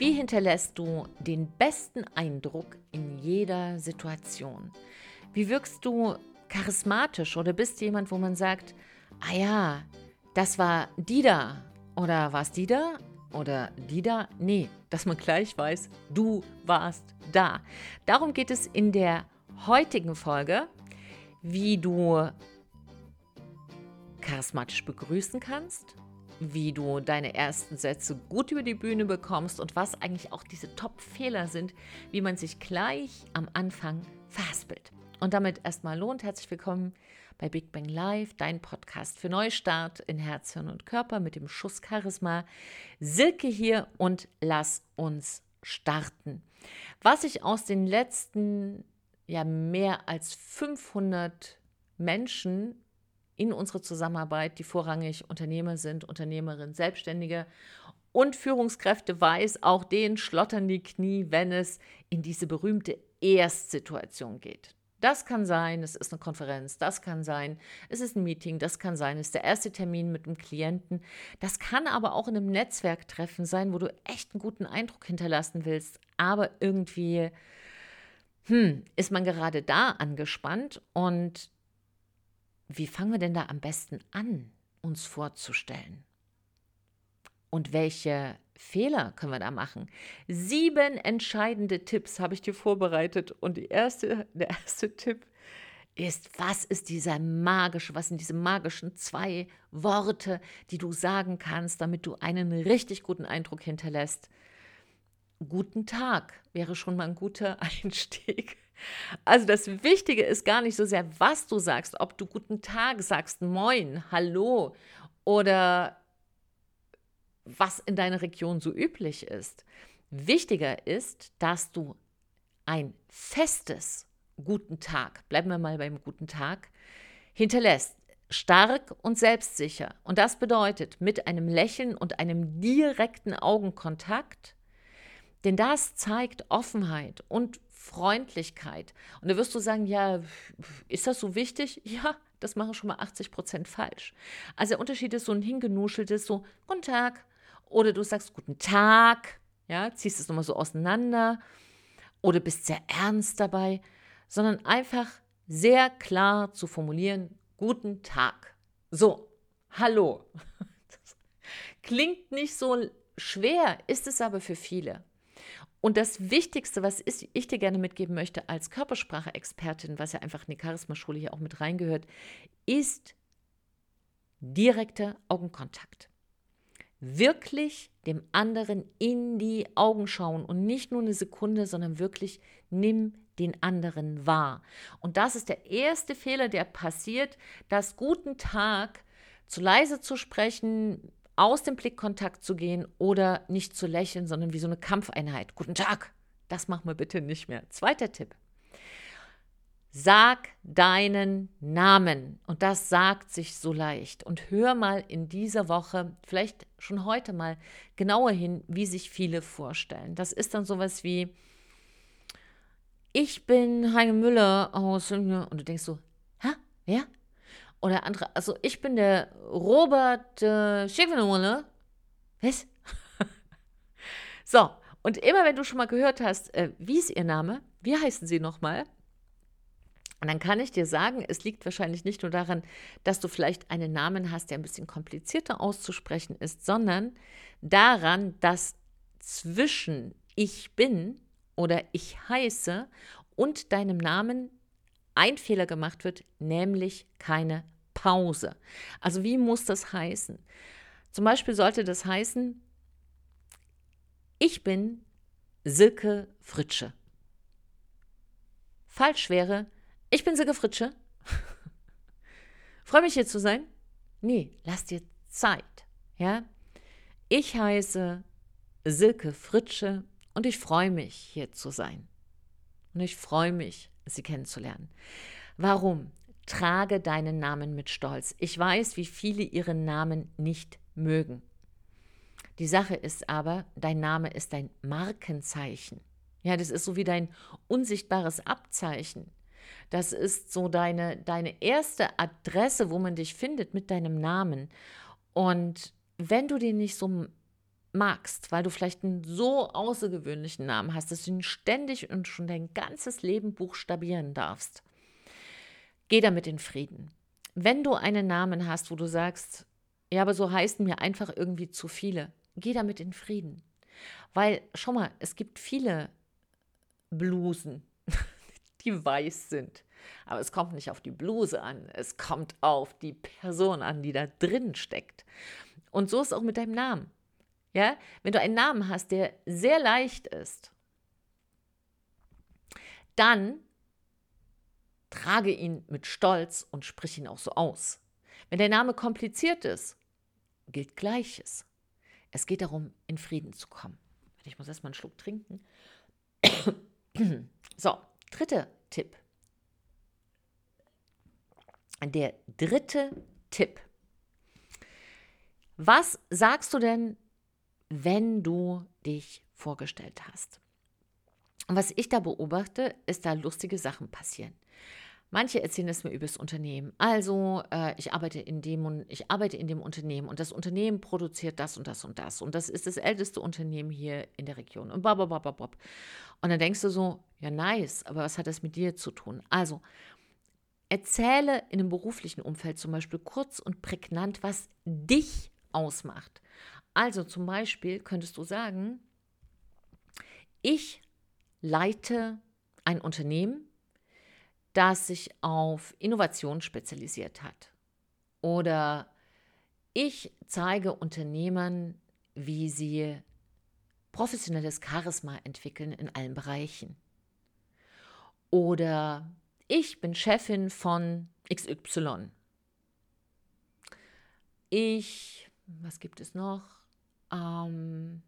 Wie hinterlässt du den besten Eindruck in jeder Situation? Wie wirkst du charismatisch oder bist du jemand, wo man sagt, ah ja, das war die da oder war es die da oder die da? Nee, dass man gleich weiß, du warst da. Darum geht es in der heutigen Folge, wie du charismatisch begrüßen kannst, wie du deine ersten Sätze gut über die Bühne bekommst und was eigentlich auch diese Top-Fehler sind, wie man sich gleich am Anfang verhaspelt. Und damit erstmal lohnt, herzlich willkommen bei Big Bang Live, dein Podcast für Neustart in Herz, Hirn und Körper mit dem Schuss Charisma. Silke hier und lass uns starten. Was ich aus den letzten ja mehr als 500 Menschen in unserer Zusammenarbeit, die vorrangig Unternehmer sind, Unternehmerinnen, Selbstständige und Führungskräfte weiß, auch denen schlottern die Knie, wenn es in diese berühmte Erstsituation geht. Das kann sein, es ist eine Konferenz, das kann sein, es ist ein Meeting, das kann sein, es ist der erste Termin mit einem Klienten. Das kann aber auch in einem Netzwerktreffen sein, wo du echt einen guten Eindruck hinterlassen willst, aber irgendwie hm, ist man gerade da angespannt und wie fangen wir denn da am besten an, uns vorzustellen? Und welche Fehler können wir da machen? Sieben entscheidende Tipps habe ich dir vorbereitet. Und erste, der erste Tipp ist, was ist dieser magische, was sind diese magischen zwei Worte, die du sagen kannst, damit du einen richtig guten Eindruck hinterlässt? Guten Tag wäre schon mal ein guter Einstieg. Also das Wichtige ist gar nicht so sehr, was du sagst, ob du guten Tag sagst, moin, hallo oder was in deiner Region so üblich ist. Wichtiger ist, dass du ein festes guten Tag, bleiben wir mal beim guten Tag, hinterlässt. Stark und selbstsicher. Und das bedeutet mit einem Lächeln und einem direkten Augenkontakt, denn das zeigt Offenheit und Freundlichkeit. Und da wirst du sagen, ja, ist das so wichtig? Ja, das machen schon mal 80 Prozent falsch. Also der Unterschied ist so ein hingenuscheltes, so, guten Tag. Oder du sagst, guten Tag, ja, ziehst es nochmal so auseinander. Oder bist sehr ernst dabei, sondern einfach sehr klar zu formulieren, guten Tag. So, hallo. Das klingt nicht so schwer, ist es aber für viele. Und das Wichtigste, was ich dir gerne mitgeben möchte als Körpersprache-Expertin, was ja einfach in die Charisma-Schule hier auch mit reingehört, ist direkter Augenkontakt. Wirklich dem anderen in die Augen schauen und nicht nur eine Sekunde, sondern wirklich nimm den anderen wahr. Und das ist der erste Fehler, der passiert, dass guten Tag zu leise zu sprechen, aus dem Blickkontakt zu gehen oder nicht zu lächeln, sondern wie so eine Kampfeinheit. Guten Tag, das machen wir bitte nicht mehr. Zweiter Tipp. Sag deinen Namen. Und das sagt sich so leicht. Und hör mal in dieser Woche, vielleicht schon heute mal genauer hin, wie sich viele vorstellen. Das ist dann sowas wie, ich bin Heine Müller aus, und du denkst so, hä, wer? Oder andere, also ich bin der Robert äh, Schickwenole. Was? so, und immer wenn du schon mal gehört hast, äh, wie ist ihr Name, wie heißen sie nochmal? Und dann kann ich dir sagen, es liegt wahrscheinlich nicht nur daran, dass du vielleicht einen Namen hast, der ein bisschen komplizierter auszusprechen ist, sondern daran, dass zwischen ich bin oder ich heiße und deinem Namen ein Fehler gemacht wird, nämlich keine Pause. Also wie muss das heißen? Zum Beispiel sollte das heißen, ich bin Silke Fritsche. Falsch wäre, ich bin Silke Fritsche. Freue mich hier zu sein. Nee, lass dir Zeit. Ja? Ich heiße Silke Fritsche und ich freue mich hier zu sein. Und ich freue mich, Sie kennenzulernen. Warum? Trage deinen Namen mit Stolz. Ich weiß, wie viele ihren Namen nicht mögen. Die Sache ist aber, dein Name ist dein Markenzeichen. Ja, das ist so wie dein unsichtbares Abzeichen. Das ist so deine, deine erste Adresse, wo man dich findet mit deinem Namen. Und wenn du den nicht so magst, weil du vielleicht einen so außergewöhnlichen Namen hast, dass du ihn ständig und schon dein ganzes Leben buchstabieren darfst, geh damit in Frieden. Wenn du einen Namen hast, wo du sagst, ja, aber so heißen mir einfach irgendwie zu viele, geh damit in Frieden. Weil, schau mal, es gibt viele Blusen, die weiß sind. Aber es kommt nicht auf die Bluse an, es kommt auf die Person an, die da drin steckt. Und so ist es auch mit deinem Namen. Ja, wenn du einen Namen hast, der sehr leicht ist, dann trage ihn mit Stolz und sprich ihn auch so aus. Wenn der Name kompliziert ist, gilt Gleiches. Es geht darum, in Frieden zu kommen. Ich muss erstmal einen Schluck trinken. So, dritter Tipp. Der dritte Tipp. Was sagst du denn, wenn du dich vorgestellt hast? Und was ich da beobachte, ist da lustige Sachen passieren. Manche erzählen es mir über das Unternehmen. Also, äh, ich, arbeite in dem, ich arbeite in dem Unternehmen und das Unternehmen produziert das und das und das. Und das ist das älteste Unternehmen hier in der Region. Und bababababab. Und dann denkst du so, ja, nice, aber was hat das mit dir zu tun? Also, erzähle in einem beruflichen Umfeld zum Beispiel kurz und prägnant, was dich ausmacht. Also zum Beispiel könntest du sagen, ich leite ein Unternehmen, das sich auf Innovation spezialisiert hat. Oder ich zeige Unternehmern, wie sie professionelles Charisma entwickeln in allen Bereichen. Oder ich bin Chefin von XY. Ich, was gibt es noch? Ähm,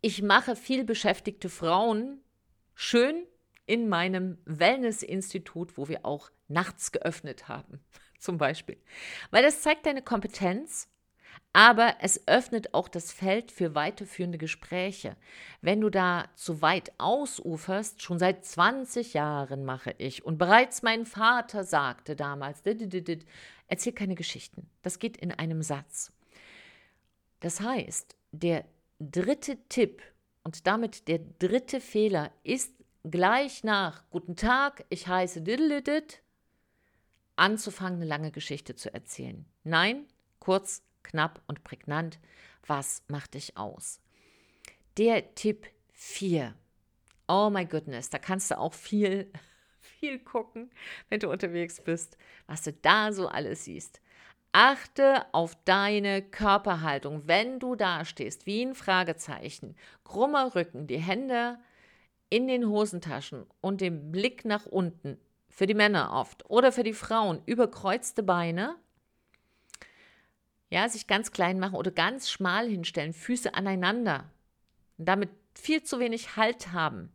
ich mache viel beschäftigte Frauen schön in meinem Wellness-Institut, wo wir auch nachts geöffnet haben, zum Beispiel. Weil das zeigt deine Kompetenz, aber es öffnet auch das Feld für weiterführende Gespräche. Wenn du da zu weit ausuferst, schon seit 20 Jahren mache ich und bereits mein Vater sagte damals, erzähl keine Geschichten. Das geht in einem Satz. Das heißt, der dritte Tipp und damit der dritte Fehler ist gleich nach Guten Tag, ich heiße Diddledit, anzufangen, eine lange Geschichte zu erzählen. Nein, kurz, knapp und prägnant. Was macht dich aus? Der Tipp 4. Oh my goodness, da kannst du auch viel, viel gucken, wenn du unterwegs bist, was du da so alles siehst. Achte auf deine Körperhaltung, wenn du da stehst, wie ein Fragezeichen, krummer Rücken, die Hände in den Hosentaschen und den Blick nach unten, für die Männer oft oder für die Frauen, überkreuzte Beine, ja, sich ganz klein machen oder ganz schmal hinstellen, Füße aneinander. Damit viel zu wenig Halt haben,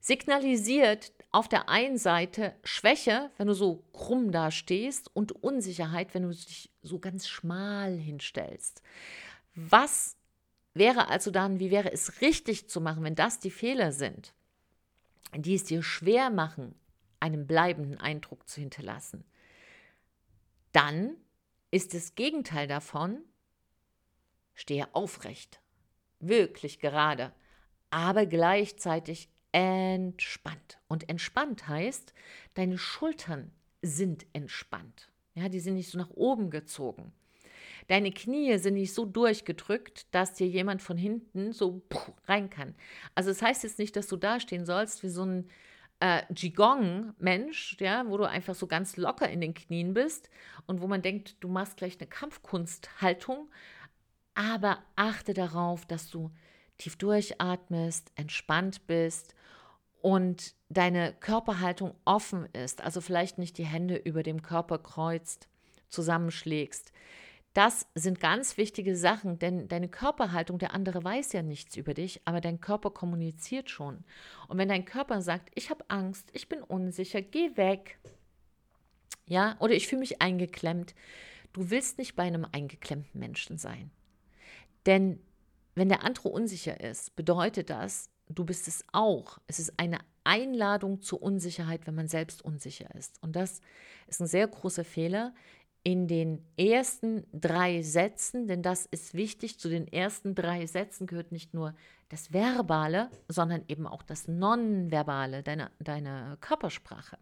signalisiert auf der einen Seite Schwäche, wenn du so krumm da stehst und Unsicherheit, wenn du dich so ganz schmal hinstellst. Was Wäre also dann, wie wäre es richtig zu machen, wenn das die Fehler sind, die es dir schwer machen, einen bleibenden Eindruck zu hinterlassen? Dann ist das Gegenteil davon, stehe aufrecht, wirklich gerade, aber gleichzeitig entspannt. Und entspannt heißt, deine Schultern sind entspannt. Ja, die sind nicht so nach oben gezogen. Deine Knie sind nicht so durchgedrückt, dass dir jemand von hinten so rein kann. Also das heißt jetzt nicht, dass du dastehen sollst wie so ein äh, Qigong-Mensch, ja, wo du einfach so ganz locker in den Knien bist und wo man denkt, du machst gleich eine Kampfkunsthaltung. Aber achte darauf, dass du tief durchatmest, entspannt bist und deine Körperhaltung offen ist. Also vielleicht nicht die Hände über dem Körper kreuzt, zusammenschlägst. Das sind ganz wichtige Sachen, denn deine Körperhaltung, der andere weiß ja nichts über dich, aber dein Körper kommuniziert schon. Und wenn dein Körper sagt, ich habe Angst, ich bin unsicher, geh weg, ja, oder ich fühle mich eingeklemmt, du willst nicht bei einem eingeklemmten Menschen sein. Denn wenn der andere unsicher ist, bedeutet das, du bist es auch. Es ist eine Einladung zur Unsicherheit, wenn man selbst unsicher ist. Und das ist ein sehr großer Fehler, in den ersten drei Sätzen, denn das ist wichtig, zu den ersten drei Sätzen gehört nicht nur das Verbale, sondern eben auch das Nonverbale, deine, deine Körpersprache.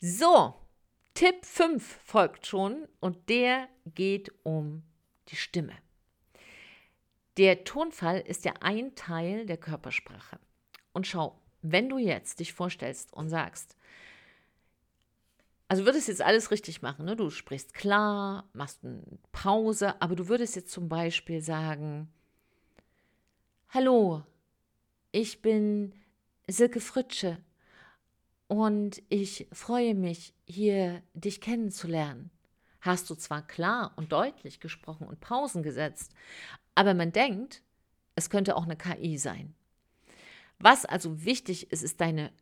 So, Tipp 5 folgt schon und der geht um die Stimme. Der Tonfall ist ja ein Teil der Körpersprache. Und schau, wenn du jetzt dich vorstellst und sagst, also würdest jetzt alles richtig machen, ne? du sprichst klar, machst eine Pause, aber du würdest jetzt zum Beispiel sagen, Hallo, ich bin Silke Fritsche und ich freue mich, hier dich kennenzulernen. Hast du zwar klar und deutlich gesprochen und Pausen gesetzt, aber man denkt, es könnte auch eine KI sein. Was also wichtig ist, ist deine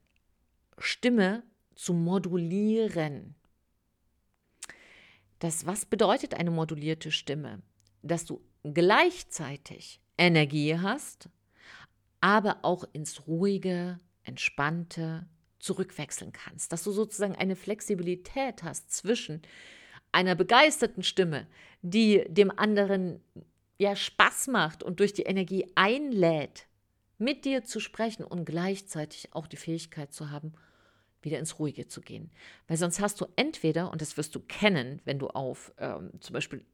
Stimme zu modulieren. Das, was bedeutet eine modulierte Stimme? Dass du gleichzeitig Energie hast, aber auch ins ruhige, entspannte zurückwechseln kannst. Dass du sozusagen eine Flexibilität hast zwischen einer begeisterten Stimme, die dem anderen ja Spaß macht und durch die Energie einlädt, mit dir zu sprechen und gleichzeitig auch die Fähigkeit zu haben, wieder ins Ruhige zu gehen. Weil sonst hast du entweder, und das wirst du kennen, wenn du auf ähm, zum Beispiel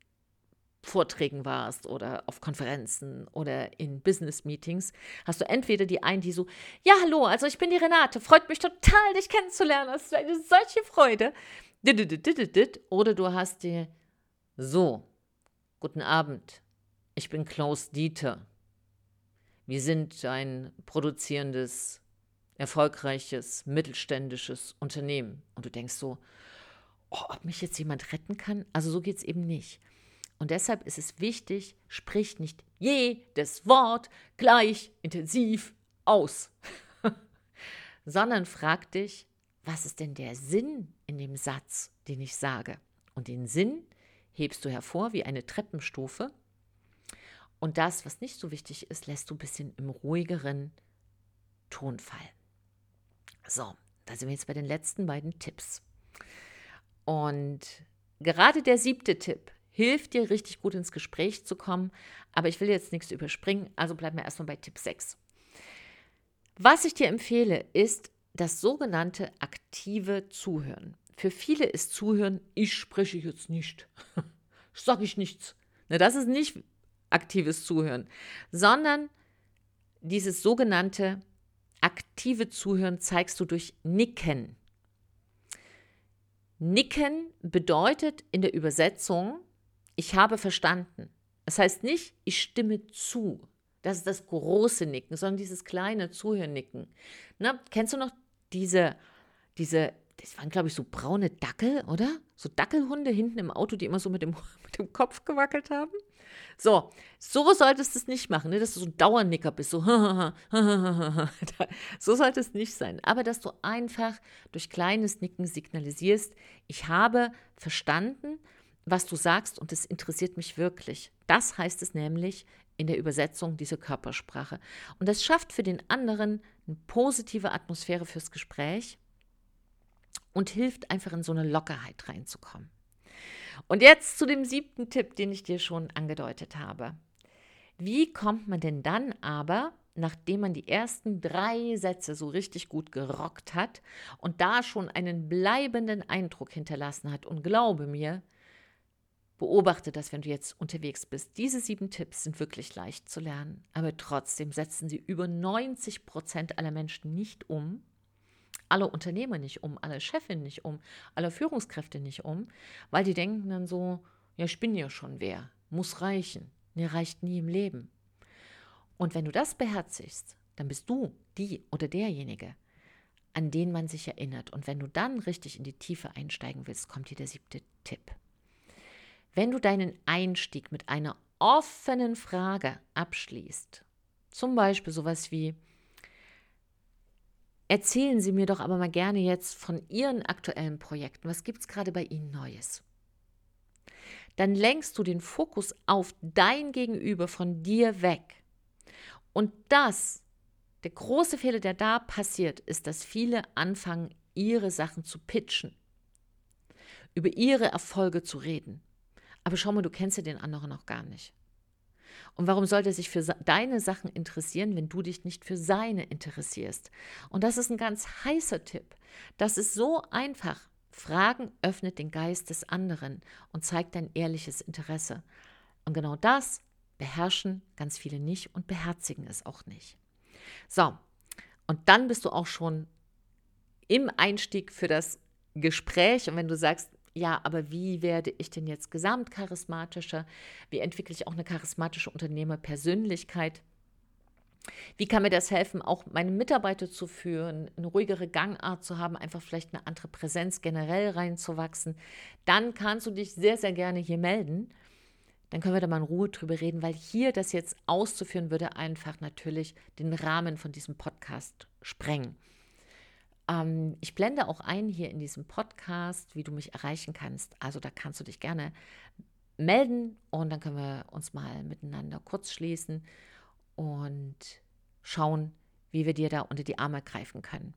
Vorträgen warst oder auf Konferenzen oder in Business-Meetings, hast du entweder die einen, die so, ja, hallo, also ich bin die Renate, freut mich total, dich kennenzulernen, das ist eine solche Freude. Oder du hast die, so, guten Abend, ich bin Klaus Dieter. Wir sind ein produzierendes erfolgreiches, mittelständisches Unternehmen. Und du denkst so, oh, ob mich jetzt jemand retten kann? Also so geht es eben nicht. Und deshalb ist es wichtig, sprich nicht jedes Wort gleich intensiv aus, sondern frag dich, was ist denn der Sinn in dem Satz, den ich sage? Und den Sinn hebst du hervor wie eine Treppenstufe. Und das, was nicht so wichtig ist, lässt du ein bisschen im ruhigeren Tonfall. So, da sind wir jetzt bei den letzten beiden Tipps. Und gerade der siebte Tipp hilft dir richtig gut ins Gespräch zu kommen, aber ich will jetzt nichts überspringen, also bleiben wir erstmal bei Tipp 6. Was ich dir empfehle, ist das sogenannte aktive Zuhören. Für viele ist Zuhören, ich spreche jetzt nicht, sage ich nichts. Das ist nicht aktives Zuhören, sondern dieses sogenannte aktive Zuhören zeigst du durch Nicken. Nicken bedeutet in der Übersetzung, ich habe verstanden. Das heißt nicht, ich stimme zu. Das ist das große Nicken, sondern dieses kleine Zuhörnicken. Na, kennst du noch diese, diese, das waren glaube ich so braune Dackel, oder? So Dackelhunde hinten im Auto, die immer so mit dem, mit dem Kopf gewackelt haben? So, so solltest du es nicht machen, ne? dass du so ein Dauernicker bist, so, so sollte es nicht sein. Aber dass du einfach durch kleines Nicken signalisierst, ich habe verstanden, was du sagst und es interessiert mich wirklich. Das heißt es nämlich in der Übersetzung, diese Körpersprache. Und das schafft für den anderen eine positive Atmosphäre fürs Gespräch und hilft einfach in so eine Lockerheit reinzukommen. Und jetzt zu dem siebten Tipp, den ich dir schon angedeutet habe. Wie kommt man denn dann aber, nachdem man die ersten drei Sätze so richtig gut gerockt hat und da schon einen bleibenden Eindruck hinterlassen hat? Und glaube mir, beobachte das, wenn du jetzt unterwegs bist. Diese sieben Tipps sind wirklich leicht zu lernen, aber trotzdem setzen sie über 90 Prozent aller Menschen nicht um alle Unternehmer nicht um, alle Chefin nicht um, alle Führungskräfte nicht um, weil die denken dann so, ja, ich bin ja schon wer, muss reichen. Nee, reicht nie im Leben. Und wenn du das beherzigst, dann bist du die oder derjenige, an den man sich erinnert. Und wenn du dann richtig in die Tiefe einsteigen willst, kommt hier der siebte Tipp. Wenn du deinen Einstieg mit einer offenen Frage abschließt, zum Beispiel sowas wie, Erzählen Sie mir doch aber mal gerne jetzt von Ihren aktuellen Projekten. Was gibt es gerade bei Ihnen Neues? Dann lenkst du den Fokus auf dein Gegenüber von dir weg. Und das, der große Fehler, der da passiert, ist, dass viele anfangen, ihre Sachen zu pitchen. über ihre Erfolge zu reden. Aber schau mal, du kennst ja den anderen noch gar nicht. Und warum sollte er sich für deine Sachen interessieren, wenn du dich nicht für seine interessierst? Und das ist ein ganz heißer Tipp. Das ist so einfach. Fragen öffnet den Geist des anderen und zeigt dein ehrliches Interesse. Und genau das beherrschen ganz viele nicht und beherzigen es auch nicht. So, und dann bist du auch schon im Einstieg für das Gespräch. Und wenn du sagst, ja, aber wie werde ich denn jetzt gesamtcharismatischer? Wie entwickle ich auch eine charismatische Unternehmerpersönlichkeit? Wie kann mir das helfen, auch meine Mitarbeiter zu führen, eine ruhigere Gangart zu haben, einfach vielleicht eine andere Präsenz generell reinzuwachsen? Dann kannst du dich sehr, sehr gerne hier melden. Dann können wir da mal in Ruhe drüber reden, weil hier das jetzt auszuführen würde einfach natürlich den Rahmen von diesem Podcast sprengen. Ähm, ich blende auch ein hier in diesem Podcast, wie du mich erreichen kannst. Also da kannst du dich gerne melden und dann können wir uns mal miteinander kurz schließen und schauen, wie wir dir da unter die Arme greifen können.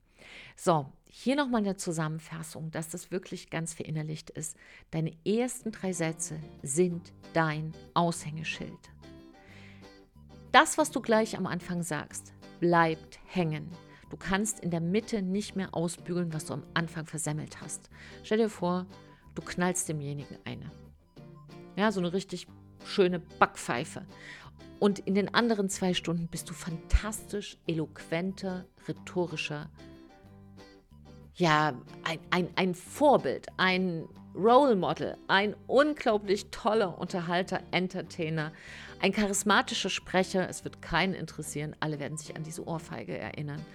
So, hier nochmal eine Zusammenfassung, dass das wirklich ganz verinnerlicht ist. Deine ersten drei Sätze sind dein Aushängeschild. Das, was du gleich am Anfang sagst, bleibt hängen. Du kannst in der Mitte nicht mehr ausbügeln, was du am Anfang versemmelt hast. Stell dir vor, du knallst demjenigen eine. Ja, so eine richtig schöne Backpfeife. Und in den anderen zwei Stunden bist du fantastisch, eloquenter, rhetorischer, ja, ein, ein, ein Vorbild, ein Role Model, ein unglaublich toller Unterhalter, Entertainer, ein charismatischer Sprecher. Es wird keinen interessieren, alle werden sich an diese Ohrfeige erinnern.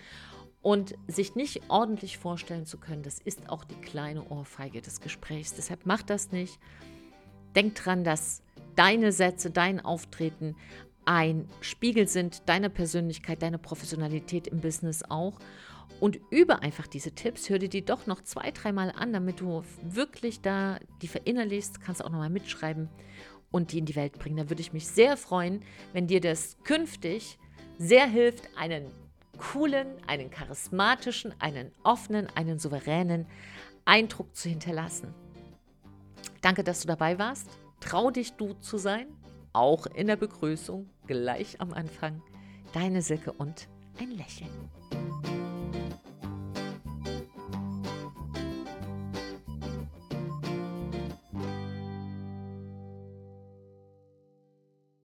Und sich nicht ordentlich vorstellen zu können, das ist auch die kleine Ohrfeige des Gesprächs. Deshalb mach das nicht. Denk dran, dass deine Sätze, dein Auftreten ein Spiegel sind deiner Persönlichkeit, deiner Professionalität im Business auch. Und übe einfach diese Tipps, hör dir die doch noch zwei, dreimal an, damit du wirklich da die verinnerlichst, kannst auch nochmal mitschreiben und die in die Welt bringen. Da würde ich mich sehr freuen, wenn dir das künftig sehr hilft, einen coolen, einen charismatischen, einen offenen, einen souveränen Eindruck zu hinterlassen. Danke, dass du dabei warst. Trau dich, du zu sein, auch in der Begrüßung, gleich am Anfang. Deine Silke und ein Lächeln.